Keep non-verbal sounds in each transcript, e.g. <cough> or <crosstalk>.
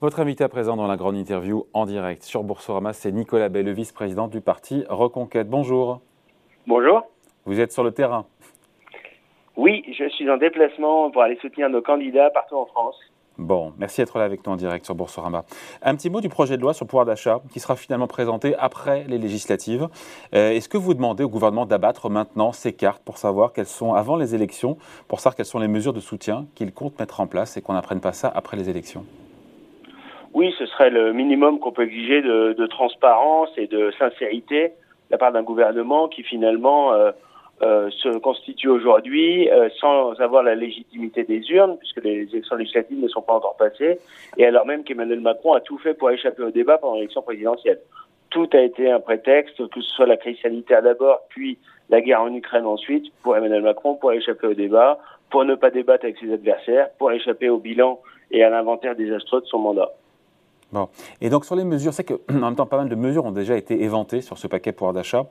Votre invité à présent dans la grande interview en direct sur Boursorama, c'est Nicolas Bay, le vice-président du parti Reconquête. Bonjour. Bonjour. Vous êtes sur le terrain Oui, je suis en déplacement pour aller soutenir nos candidats partout en France. Bon, merci d'être là avec nous en direct sur Boursorama. Un petit mot du projet de loi sur le pouvoir d'achat qui sera finalement présenté après les législatives. Euh, est-ce que vous demandez au gouvernement d'abattre maintenant ces cartes pour savoir quelles sont, avant les élections, pour savoir quelles sont les mesures de soutien qu'il compte mettre en place et qu'on n'apprenne pas ça après les élections? Oui, ce serait le minimum qu'on peut exiger de, transparence et de sincérité de la part d'un gouvernement qui finalement euh, euh, se constitue aujourd'hui euh, sans avoir la légitimité des urnes, puisque les élections législatives ne sont pas encore passées, et alors même qu'Emmanuel Macron a tout fait pour échapper au débat pendant l'élection présidentielle. Tout a été un prétexte, que ce soit la crise sanitaire d'abord, puis la guerre en Ukraine ensuite, pour Emmanuel Macron, pour échapper au débat, pour ne pas débattre avec ses adversaires, pour échapper au bilan et à l'inventaire désastreux de son mandat. Bon. Et donc sur les mesures, c'est que <clears throat> en même temps pas mal de mesures ont déjà été éventées sur ce paquet pouvoir d'achat.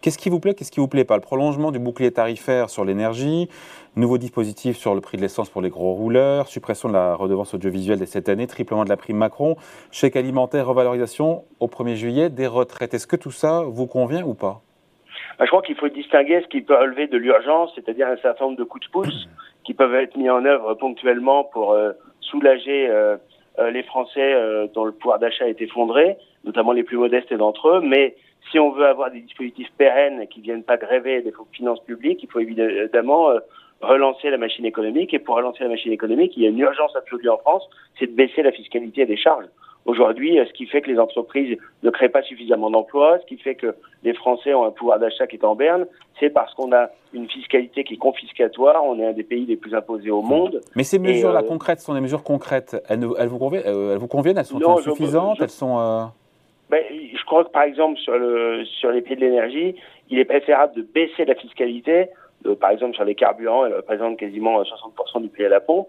Qu'est-ce qui vous plaît, qu'est-ce qui vous plaît pas? Le prolongement du bouclier tarifaire sur l'énergie, nouveau dispositif sur le prix de l'essence pour les gros rouleurs, suppression de la redevance audiovisuelle de cette année, triplement de la prime Macron, chèque alimentaire, revalorisation au 1er juillet des retraites. Est-ce que tout ça vous convient ou pas? Bah, Je crois qu'il faut distinguer ce qui peut relever de l'urgence, c'est-à-dire un certain nombre de coups de pouce qui peuvent être mis en œuvre ponctuellement pour euh, soulager euh, les Français euh, dont le pouvoir d'achat est effondré, notamment les plus modestes d'entre eux. Mais si on veut avoir des dispositifs pérennes qui viennent pas gréver des finances publiques, il faut évidemment euh, relancer la machine économique. Et pour relancer la machine économique, il y a une urgence absolue en France, c'est de baisser la fiscalité des charges aujourd'hui, ce qui fait que les entreprises ne créent pas suffisamment d'emplois, ce qui fait que les Français ont un pouvoir d'achat qui est en berne, c'est parce qu'on a une fiscalité qui est confiscatoire, on est un des pays les plus imposés au monde. Mais ces mesures-là euh, concrètes sont des mesures concrètes, elles, elles, vous, conviennent, euh, elles vous conviennent, elles sont insuffisantes, elles sont... Euh, ben, je crois que par exemple sur, le, sur les prix de l'énergie, il est préférable de baisser la fiscalité, par exemple sur les carburants, elle représente quasiment 60% du prix à la pompe,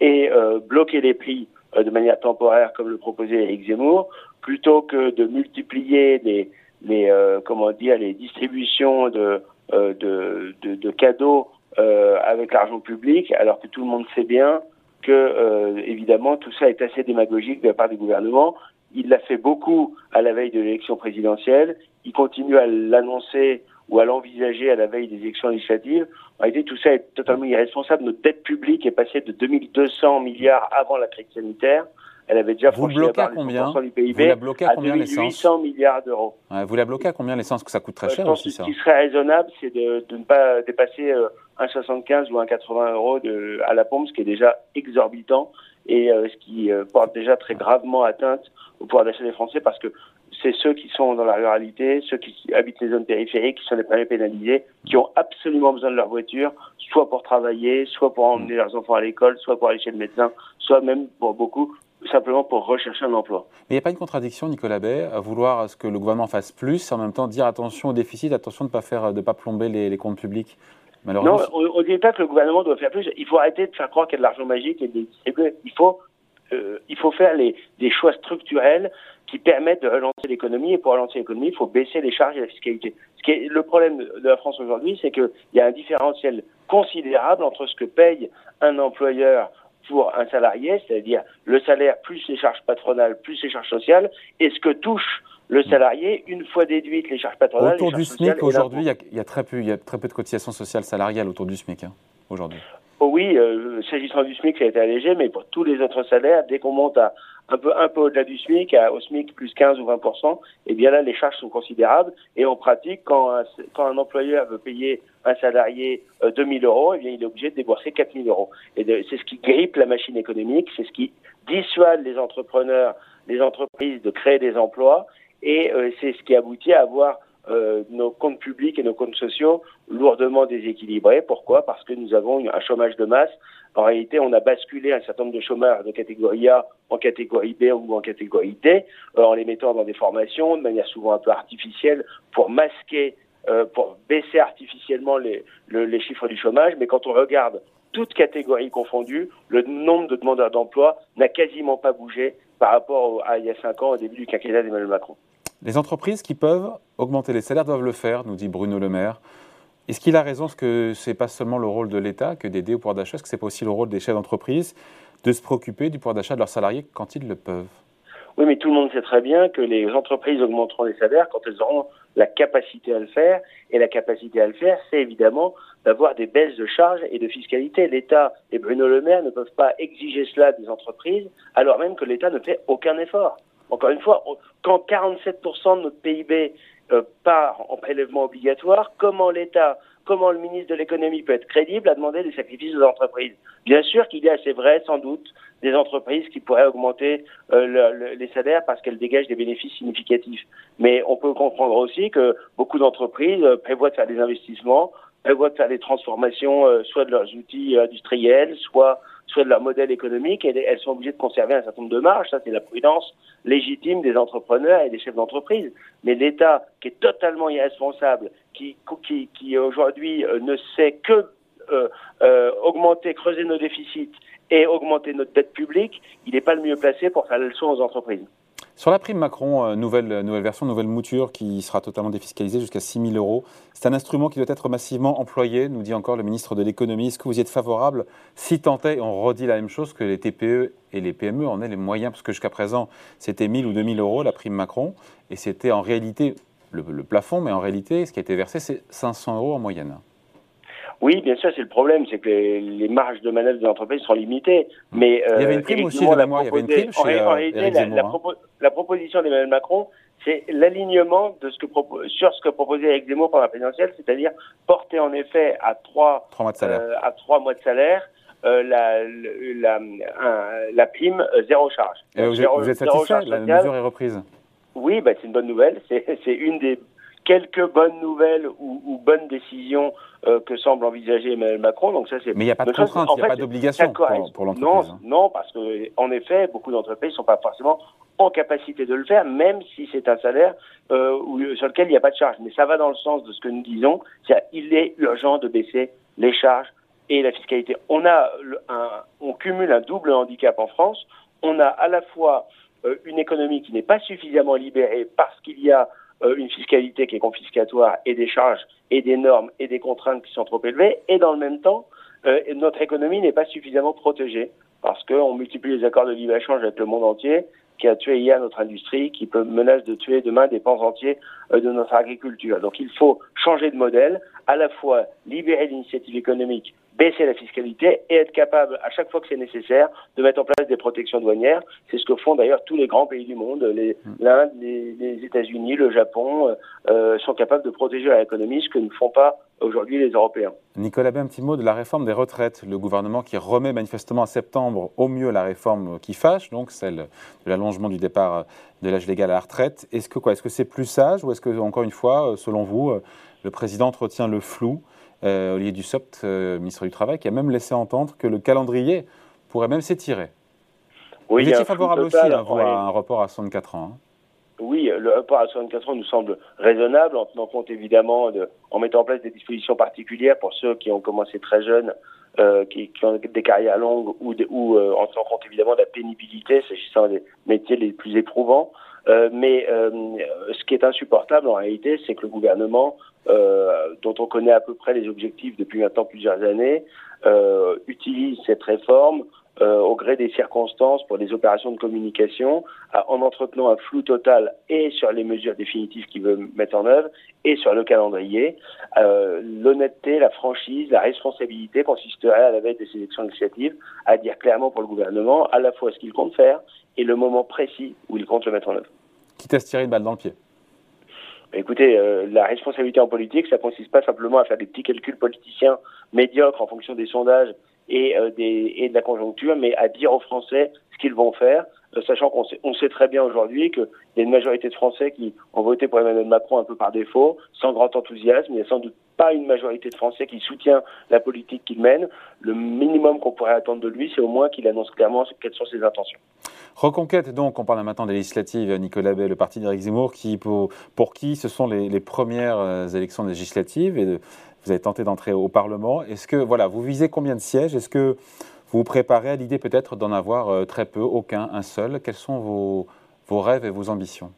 et bloquer les prix euh, de manière temporaire comme le proposait Eric Zemmour, plutôt que de multiplier les, les euh, comment dire les distributions de, euh, de, de, de, cadeaux avec l'argent public, alors que tout le monde sait bien que évidemment tout ça est assez démagogique de la part du gouvernement. Il l'a fait beaucoup à la veille de l'élection présidentielle. Il continue à l'annoncer ou à l'envisager à la veille des élections législatives. En réalité, tout ça est totalement irresponsable. Notre dette publique est passée de 2200 milliards avant la crise sanitaire. Elle avait déjà franchi la barre combien du PIB vous la bloquez à, combien 800 milliards d'euros. vous la bloquez à combien l'essence que ça coûte très cher aussi ça Ce qui serait raisonnable, c'est de, de, ne pas dépasser euh, 1,75 ou 1,80 euros de, à la pompe, ce qui est déjà exorbitant et euh, ce qui euh, porte déjà très gravement atteinte au pouvoir d'achat des Français parce que c'est ceux qui sont dans la ruralité, ceux qui habitent les zones périphériques, qui sont les premiers pénalisés, qui ont absolument besoin de leur voiture, soit pour travailler, soit pour emmener leurs enfants à l'école, soit pour aller chez le médecin, soit même pour beaucoup simplement pour rechercher un emploi. Mais il n'y a pas une contradiction, Nicolas Bay, à vouloir ce que le gouvernement fasse plus, et en même temps dire attention au déficit, attention de ne pas, faire, de pas plomber les, comptes publics non, on ne dit pas que le gouvernement doit faire plus. Il faut arrêter de faire croire qu'il y a de l'argent magique et de Il faut, euh, il faut faire les, des choix structurels qui permettent de relancer l'économie. Et pour relancer l'économie, il faut baisser les charges et la fiscalité. Ce qui est le problème de la France aujourd'hui, c'est qu'il y a un différentiel considérable entre ce que paye un employeur pour un salarié, c'est-à-dire le salaire plus les charges patronales plus les charges sociales, et ce que touche le salarié une fois déduites les charges patronales. Autour du SMIC, aujourd'hui, il y, a très peu, il y a très peu de cotisations sociales salariales autour du SMIC hein, aujourd'hui. Oh oui, euh, s'agissant du SMIC, ça a été allégé, mais pour tous les autres salaires, dès qu'on monte à un peu, un peu au-delà du SMIC, au SMIC plus 15 ou 20 eh bien là, les charges sont considérables. Et en pratique, quand un, quand un employeur veut payer un salarié euh, 2000 euros, eh bien, il est obligé de débourser 4000 euros. Et c'est ce qui grippe la machine économique, c'est ce qui dissuade les entrepreneurs, les entreprises de créer des emplois, et euh, c'est ce qui aboutit à avoir euh, nos comptes publics et nos comptes sociaux lourdement déséquilibrés. Pourquoi? Parce que nous avons un chômage de masse. En réalité, on a basculé un certain nombre de chômeurs de catégorie A en catégorie B ou en catégorie D, euh, en les mettant dans des formations de manière souvent un peu artificielle pour masquer, euh, pour baisser artificiellement les, chiffres du chômage. Mais quand on regarde toutes catégories confondues, le nombre de demandeurs d'emploi n'a quasiment pas bougé par rapport à il y a cinq ans, au début du quinquennat d'Emmanuel Macron. Les entreprises qui peuvent augmenter les salaires doivent le faire, nous dit Bruno Le Maire. Est-ce qu'il a raison Est-ce que ce n'est pas seulement le rôle de l'État que d'aider au pouvoir d'achat? Est-ce que ce n'est pas aussi le rôle des chefs d'entreprise de se préoccuper du pouvoir d'achat de leurs salariés quand ils le peuvent? Oui, mais tout le monde sait très bien que les entreprises augmenteront les salaires quand elles auront la capacité à le faire. Et la capacité à le faire, c'est évidemment d'avoir des baisses de charges et de fiscalité. L'État et Bruno Le Maire ne peuvent pas exiger cela des entreprises, alors même que l'État ne fait aucun effort. Encore une fois, quand 47% de notre PIB euh, part en prélèvement obligatoire, comment l'État comment le ministre de l'économie peut être crédible à demander des sacrifices aux entreprises? Bien sûr qu'il y a, c'est vrai, sans doute, des entreprises qui pourraient augmenter euh, les salaires parce qu'elles dégagent des bénéfices significatifs. Mais on peut comprendre aussi que beaucoup d'entreprises euh, prévoient de faire des investissements, prévoient de faire des transformations, soit de leurs outils industriels, soit soit de leur modèle économique, elles sont obligées de conserver un certain nombre de marges. Ça, c'est la prudence légitime des entrepreneurs et des chefs d'entreprise. Mais l'État, qui est totalement irresponsable, qui, qui, aujourd'hui ne sait que euh, euh, augmenter, creuser nos déficits et augmenter notre dette publique, il n'est pas le mieux placé pour faire la leçon aux entreprises. Sur la prime Macron, euh, nouvelle, nouvelle version, nouvelle mouture qui sera totalement défiscalisée jusqu'à 6 000 euros. C'est un instrument qui doit être massivement employé, nous dit encore le ministre de l'économie. Est-ce que vous y êtes favorable Si tant est, on redit la même chose, que les TPE et les PME en aient les moyens, parce que jusqu'à présent, c'était 1 000 ou 2 000 euros la prime Macron, et c'était en réalité le, le plafond, mais en réalité, ce qui a été versé, c'est 500 euros en moyenne. Oui, bien sûr, c'est le problème, c'est que les, marges de manœuvre des entreprises sont limitées. Mais il y avait une prime aussi, de moi, il y avait une prime chez en, réalité, la, hein. la, proposition d'Emmanuel Macron, c'est l'alignement de ce que sur ce que proposait Eric Zemmour pendant la présidentielle, c'est-à-dire porter en effet à trois, mois de salaire, euh, à trois mois de salaire euh, la, la, la, prime euh, zéro charge. Et vous, êtes, vous êtes satisfait La mesure est reprise? Oui, bah, c'est une bonne nouvelle. C'est une des quelques bonnes nouvelles ou, ou bonnes décisions euh, que semble envisager Emmanuel Macron. Donc ça, c'est. Mais il n'y a pas de contrainte, il n'y a pas d'obligation pour, pour l'entreprise. Non, non, parce que en effet, beaucoup d'entreprises ne sont pas forcément en capacité de le faire, même si c'est un salaire euh, sur lequel il n'y a pas de charge. Mais ça va dans le sens de ce que nous disons, c'est il est urgent de baisser les charges et la fiscalité. On a un, on cumule un double handicap en France. On a à la fois euh, une économie qui n'est pas suffisamment libérée parce qu'il y a une fiscalité qui est confiscatoire et des charges et des normes et des contraintes qui sont trop élevées, et dans le même temps, euh, notre économie n'est pas suffisamment protégée parce qu'on multiplie les accords de libre-échange avec le monde entier, qui a tué hier notre industrie, qui peut menace de tuer demain des pans entiers euh, de notre agriculture. Donc il faut changer de modèle, à la fois libérer l'initiative économique baisser la fiscalité et être capable, à chaque fois que c'est nécessaire, de mettre en place des protections douanières. C'est ce que font d'ailleurs tous les grands pays du monde. Hmm. L'Inde, les, les États-Unis, le Japon euh, euh, sont capables de protéger leur économie, ce que ne font pas aujourd'hui les Européens. Nicolas un petit mot de la réforme des retraites. Le gouvernement qui remet manifestement en septembre au mieux la réforme qui fâche, donc celle de l'allongement du départ de l'âge légal à la retraite. Est-ce que quoi? Est-ce que c'est plus sage ou est-ce que, encore une fois, selon vous, le président entretient le flou euh, Olivier Dussopt, euh, ministre du Travail, qui a même laissé entendre que le calendrier pourrait même s'étirer. Oui, Vous étiez favorable aussi à un report à 64 ans. Hein. Oui, le report à 64 ans nous semble raisonnable, en tenant compte évidemment, de, en mettant en place des dispositions particulières pour ceux qui ont commencé très jeunes, euh, qui, qui, ont des carrières longues, ou, ou en tenant compte évidemment de la pénibilité, s'agissant des métiers les plus éprouvants. Euh, mais euh, ce qui est insupportable en réalité, c'est que le gouvernement, euh, dont on connaît à peu près les objectifs depuis maintenant plusieurs années, utilise cette réforme au gré des circonstances pour des opérations de communication, en entretenant un flou total et sur les mesures définitives qu'il veut mettre en œuvre et sur le calendrier. L'honnêteté, la franchise, la responsabilité consisterait à la veille de ces élections législatives à dire clairement pour le gouvernement à la fois ce qu'il compte faire et le moment précis où il compte le mettre en œuvre. Quitte à se tirer une balle dans le pied. Écoutez, euh, la responsabilité en politique, ça consiste pas simplement à faire des petits calculs politiciens médiocres en fonction des sondages et, euh, et de la conjoncture, mais à dire aux Français ce qu'ils vont faire, euh, sachant qu'on sait, très bien aujourd'hui qu'il y a une majorité de Français qui ont voté pour Emmanuel Macron un peu par défaut, sans grand enthousiasme. Il n'y a sans doute pas une majorité de Français qui soutient la politique qu'il mène. Le minimum qu'on pourrait attendre de lui, c'est au moins qu'il annonce clairement quelles sont ses intentions. Reconquête, donc, on parle maintenant des législatives, Nicolas Bay, le parti d'Éric Zemmour, qui, pour, qui ce sont les, premières euh, élections législatives et vous avez tenté d'entrer au Parlement. Est-ce que, voilà, vous visez combien de sièges? Est-ce que vous vous préparez à l'idée peut-être d'en avoir euh, très peu, aucun, un seul? Quels sont vos, vos rêves et vos ambitions?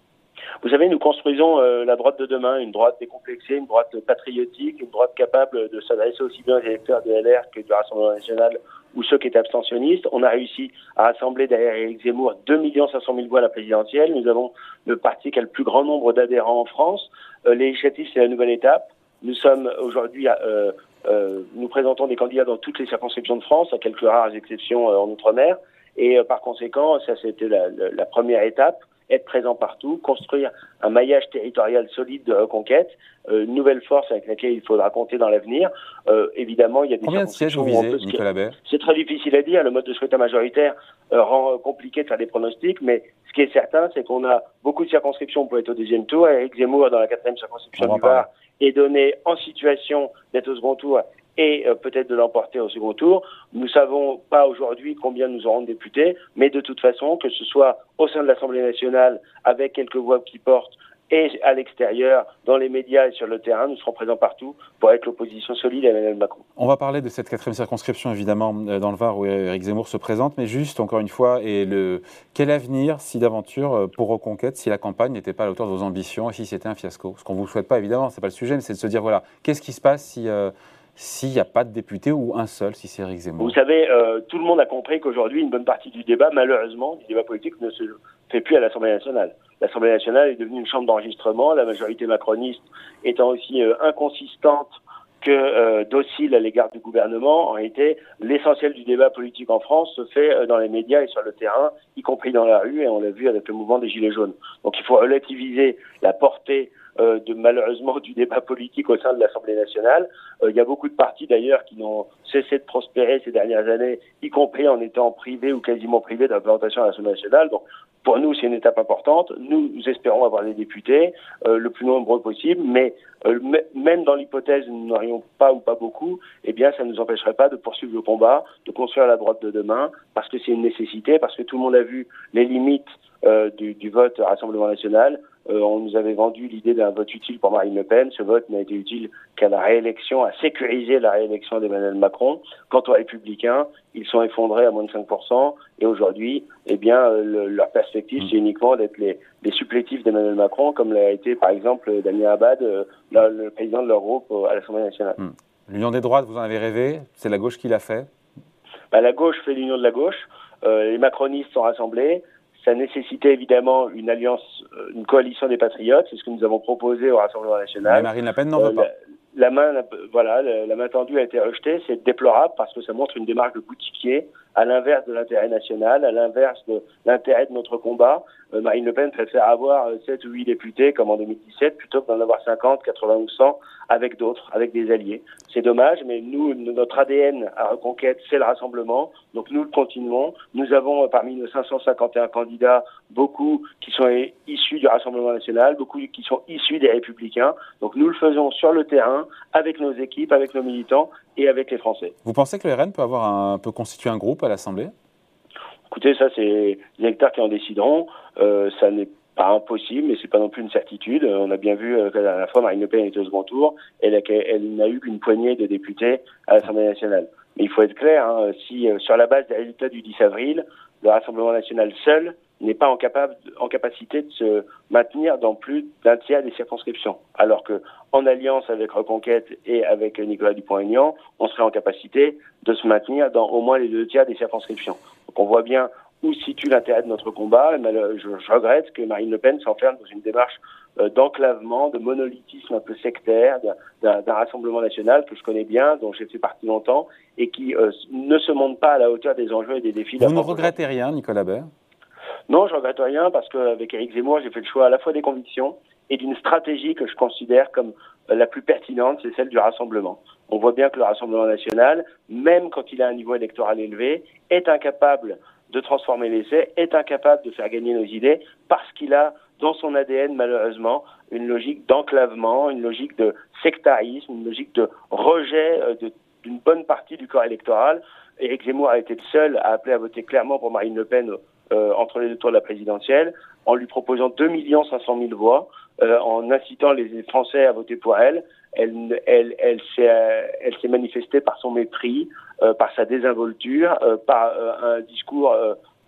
Vous savez, nous construisons euh, la droite de demain, une droite décomplexée, une droite patriotique, une droite capable de s'adresser aussi bien aux électeurs de LR que du Rassemblement national ou ceux qui étaient abstentionnistes. On a réussi à rassembler derrière Éric Zemmour 2 500 000 voix à la présidentielle. Nous avons le parti qui a le plus grand nombre d'adhérents en France. Euh, c'est la nouvelle étape. Nous sommes aujourd'hui, euh, euh, nous présentons des candidats dans toutes les circonscriptions de France, à quelques rares exceptions euh, en Outre-mer. Et par conséquent, ça c'était la, la, première étape être présent partout, construire un maillage territorial solide de reconquête, euh, une nouvelle force avec laquelle il faudra compter dans l'avenir. Euh, évidemment, il y a des Combien de sièges vous visez, Nicolas Baer C'est très difficile à dire. Le mode de scrutin majoritaire euh, rend compliqué de faire des pronostics, mais ce qui est certain, c'est qu'on a beaucoup de circonscriptions pour être au deuxième tour. Eric Zemmour, dans la quatrième circonscription du Var, est donné en situation d'être au second tour et euh, peut-être de l'emporter au second tour. Nous savons pas aujourd'hui combien nous aurons de députés, mais de toute façon, que ce soit au sein de l'Assemblée nationale, avec quelques voix qui portent, et à l'extérieur, dans les médias et sur le terrain, nous serons présents partout pour être l'opposition solide à Emmanuel Macron. On va parler de cette quatrième circonscription, évidemment, euh, dans le Var où Éric Zemmour se présente, mais juste, encore une fois, quel avenir, si d'aventure, euh, pour Reconquête, si la campagne n'était pas à la hauteur de vos ambitions et si c'était un fiasco? Ce qu'on ne vous souhaite pas, évidemment, ce n'est pas le sujet, mais c'est de se dire, voilà, qu'est-ce qui se passe si s'il n'y a pas de député ou un seul, si c'est Eric Zemmour Vous savez, euh, tout le monde a compris qu'aujourd'hui, une bonne partie du débat, malheureusement, du débat politique ne se fait plus à l'Assemblée nationale. L'Assemblée nationale est devenue une chambre d'enregistrement, la majorité macroniste étant aussi euh, inconsistante que euh, docile à l'égard du gouvernement. En réalité, l'essentiel du débat politique en France se fait dans les médias et sur le terrain, y compris dans la rue, et on l'a vu avec le mouvement des Gilets jaunes. Donc il faut relativiser la portée euh, de malheureusement du débat politique au sein de l'Assemblée nationale. Euh, il y a beaucoup de partis d'ailleurs qui n'ont cessé de prospérer ces dernières années, y compris en étant privés ou quasiment privés d'implantation à l'Assemblée nationale. Donc pour nous, c'est une étape importante. Nous, espérons avoir des députés euh, le plus nombreux possible, mais même dans l'hypothèse où nous n'aurions pas ou pas beaucoup, eh bien, ça ne nous empêcherait pas de poursuivre le combat, de construire la droite de demain, parce que c'est une nécessité, parce que tout le monde a vu les limites du, du vote Rassemblement national. Euh, on nous avait vendu l'idée d'un vote utile pour Marine Le Pen. Ce vote n'a été utile qu'à la réélection, à sécuriser la réélection d'Emmanuel Macron. Quant aux Républicains, ils sont effondrés à moins de 5%. Et aujourd'hui, eh bien, euh, leur perspective, mm. c'est uniquement d'être les, les supplétifs d'Emmanuel Macron, comme l'a été, par exemple, Damien Abad, euh, le, président de leur groupe à l'Assemblée nationale. Mm. L'union des droites, vous en avez rêvé? C'est la gauche qui l'a fait? Bah, La gauche fait l'union de la gauche. les macronistes sont rassemblés ça nécessitait évidemment une alliance, euh, une coalition des patriotes. C'est ce que nous avons proposé au Rassemblement national. Mais Marine Le Pen n'en veut euh, pas. La, main, voilà, la, main tendue a été rejetée. C'est déplorable parce que ça montre une démarche de boutiquier, à l'inverse de l'intérêt national, à l'inverse de l'intérêt de notre combat. Euh, Marine Le Pen préfère avoir 7 ou 8 députés comme en 2017 plutôt que d'en avoir 50, 80 ou 100 avec d'autres, avec des alliés. C'est dommage, mais nous, notre ADN à Reconquête, c'est le rassemblement. Donc nous le continuons. Nous avons parmi nos 551 candidats beaucoup qui sont issus du Rassemblement national, beaucoup qui sont issus des Républicains. Donc nous le faisons sur le terrain, avec nos équipes, avec nos militants et avec les Français. Vous pensez que le RN peut avoir un, peut constituer un groupe à l'Assemblée? Écoutez, ça c'est les électeurs qui en décideront. Euh, ça n'est pas impossible, mais c'est pas non plus une certitude. On a bien vu euh, qu'à la fois Marine Le Pen était au second tour, elle, elle n'a eu qu'une poignée de députés à l'Assemblée nationale. Mais il faut être clair, hein, si euh, sur la base des résultats du 10 avril, le Rassemblement national seul n'est pas en, capable, en capacité de se maintenir dans plus d'un tiers des circonscriptions, alors que en alliance avec Reconquête et avec Nicolas Dupont-Aignan, on serait en capacité de se maintenir dans au moins les deux tiers des circonscriptions. Donc on voit bien où se situe l'intérêt de notre combat. Je, je, regrette que Marine Le Pen s'enferme dans une démarche euh, d'enclavement, de monolithisme un peu sectaire d'un rassemblement national que je connais bien, dont j'ai fait partie longtemps, et qui euh, ne se montre pas à la hauteur des enjeux et des défis. Vous ne regrettez rien, Nicolas Baird? Non, je regrette rien parce qu'avec Éric Zemmour, j'ai fait le choix à la fois des convictions et d'une stratégie que je considère comme euh, la plus pertinente, c'est celle du rassemblement. On voit bien que le Rassemblement national, même quand il a un niveau électoral élevé, est incapable de transformer l'essai, est incapable de faire gagner nos idées parce qu'il a dans son ADN malheureusement une logique d'enclavement, une logique de sectarisme, une logique de rejet euh, d'une bonne partie du corps électoral. Éric Zemmour a été le seul à appeler à voter clairement pour Marine Le Pen entre les deux tours de la présidentielle, en lui proposant 2 500 000 voix, euh, en incitant les Français à voter pour elle. Elle, elle, elle s'est manifestée par son mépris, euh, par sa désinvolture, euh, par euh, un discours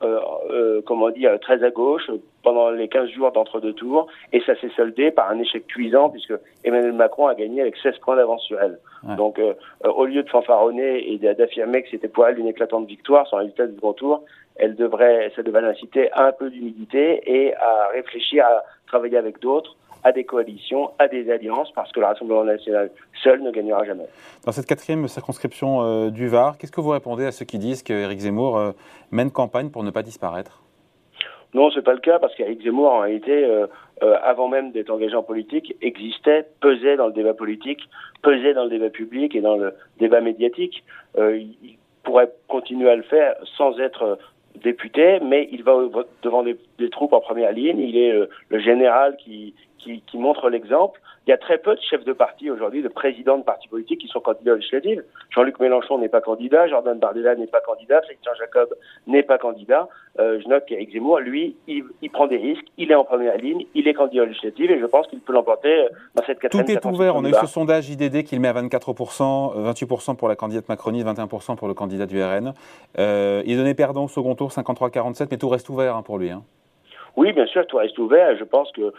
euh, euh, comment dire, très à gauche pendant les 15 jours d'entre-deux tours, et ça s'est soldé par un échec cuisant, puisque Emmanuel Macron a gagné avec 16 points d'avance sur elle. Donc, euh, au lieu de fanfaronner et d'affirmer que c'était pour elle une éclatante victoire sur un résultat du grand tour, elle devrait, ça devrait l'inciter à un peu d'humilité et à réfléchir à travailler avec d'autres à des coalitions, à des alliances, parce que le Rassemblement national seul ne gagnera jamais. Dans cette quatrième circonscription euh, du Var, qu'est-ce que vous répondez à ceux qui disent qu'Éric Zemmour euh, mène campagne pour ne pas disparaître? Non, ce n'est pas le cas, parce qu'Éric Zemmour, en réalité, euh, avant même d'être engagé en politique, existait, pesait dans le débat politique, pesait dans le débat public et dans le débat médiatique. il pourrait continuer à le faire sans être député, mais il va devant des, troupes en première ligne. Il est le général qui, qui, montre l'exemple. Il y a très peu de chefs de parti aujourd'hui, de présidents de partis politiques qui sont candidats aux législatives. Jean-Luc Mélenchon n'est pas candidat, Jordan Bardella n'est pas candidat, Christian Jacob n'est pas candidat. Euh, je note qu'Éric Zemmour, lui, il, prend des risques, il est en première ligne, il est candidat aux législatives et je pense qu'il peut l'emporter euh, dans cette quatrième Tout est ouvert. On a eu ce sondage IDD qu'il met à 24%, 28% euh, pour la candidate macroniste, 21% pour le candidat du RN. il est donné perdant au second tour, 53-47, mais tout reste ouvert hein, pour lui. Hein. Oui, bien sûr, tout reste ouvert. Je pense que euh,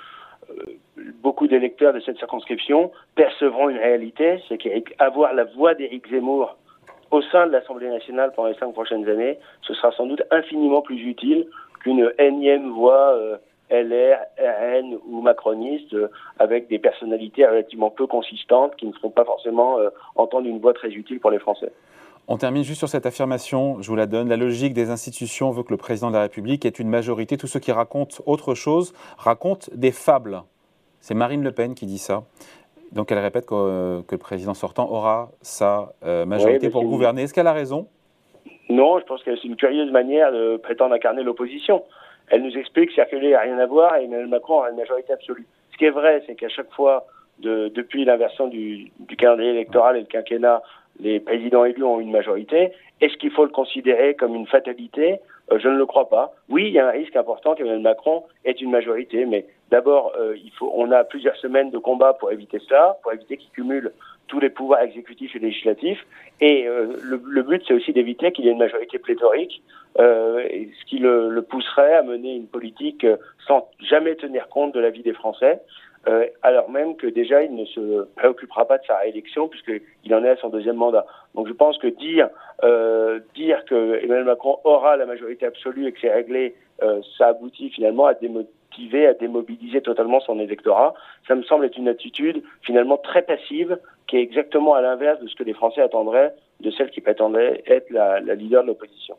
beaucoup d'électeurs de cette circonscription percevront une réalité, c'est qu'avoir la voix d'Éric Zemmour au sein de l'Assemblée nationale pendant les cinq prochaines années, ce sera sans doute infiniment plus utile qu'une énième voix euh, LR, RN ou macroniste euh, avec des personnalités relativement peu consistantes qui ne feront pas forcément entendre une voix très utile pour les Français. On termine juste sur cette affirmation, je vous la donne. La logique des institutions veut que le président de la République ait une majorité. Tous ceux qui racontent autre chose racontent des fables. C'est Marine Le Pen qui dit ça. Donc elle répète que, le président sortant aura sa euh, majorité pour gouverner. Est-ce qu'elle a raison? Non, je pense que c'est une curieuse manière de prétendre incarner l'opposition. Elle nous explique que circuler n'a rien à voir et Emmanuel Macron a une majorité absolue. Ce qui est vrai, c'est qu'à chaque fois, depuis l'inversion du, du calendrier électoral et le quinquennat, les présidents élus ont une majorité. Est-ce qu'il faut le considérer comme une fatalité? Euh, Je ne le crois pas. Oui, il y a un risque important qu'Emmanuel Macron ait une majorité, mais d'abord, euh, il faut, on a plusieurs semaines de combat pour éviter cela, pour éviter qu'il cumule tous les pouvoirs exécutifs et législatifs. Et euh, le, but, c'est aussi d'éviter qu'il y ait une majorité pléthorique, ce qui le, le, pousserait à mener une politique sans jamais tenir compte de la vie des Français. Euh, alors même que déjà il ne se préoccupera pas de sa réélection puisqu'il en est à son deuxième mandat. Donc je pense que dire euh, dire que Emmanuel Macron aura la majorité absolue et que c'est réglé, euh, ça aboutit finalement à démotiver, à démobiliser totalement son électorat. Ça me semble être une attitude finalement très passive qui est exactement à l'inverse de ce que les Français attendraient de celle qui prétendait être la, la leader de l'opposition.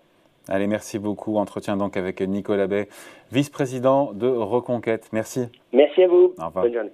Allez, merci beaucoup. Entretien donc avec Nicolas Bay, vice-président de Reconquête. Merci. Merci à vous. Au revoir. Bonne journée.